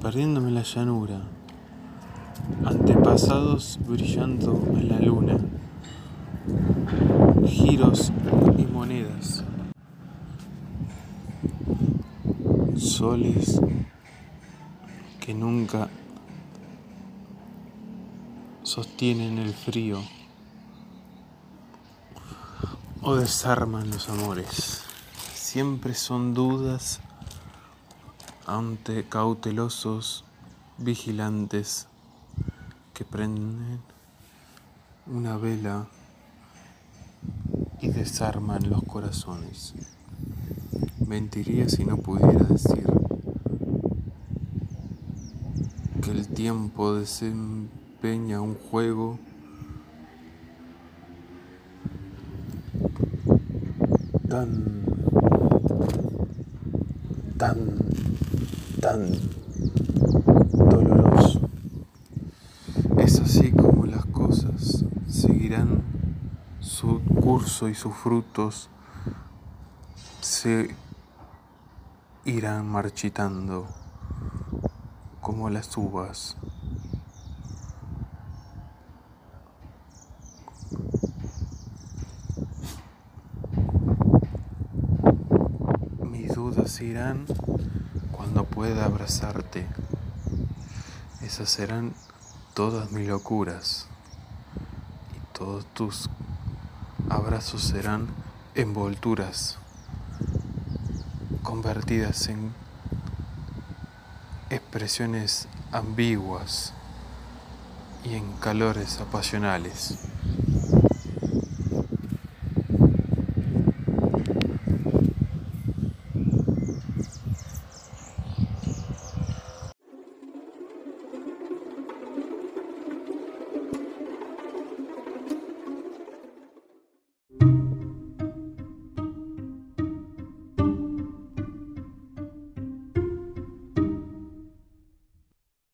Perdiéndome la llanura, antepasados brillando en la luna, giros y monedas, soles que nunca sostienen el frío o desarman los amores. Siempre son dudas ante cautelosos vigilantes que prenden una vela y desarman los corazones. Mentiría si no pudiera decir que el tiempo desempeña un juego tan tan tan doloroso. Es así como las cosas seguirán su curso y sus frutos se irán marchitando como las uvas. Dudas irán cuando pueda abrazarte. Esas serán todas mis locuras. Y todos tus abrazos serán envolturas convertidas en expresiones ambiguas y en calores apasionales.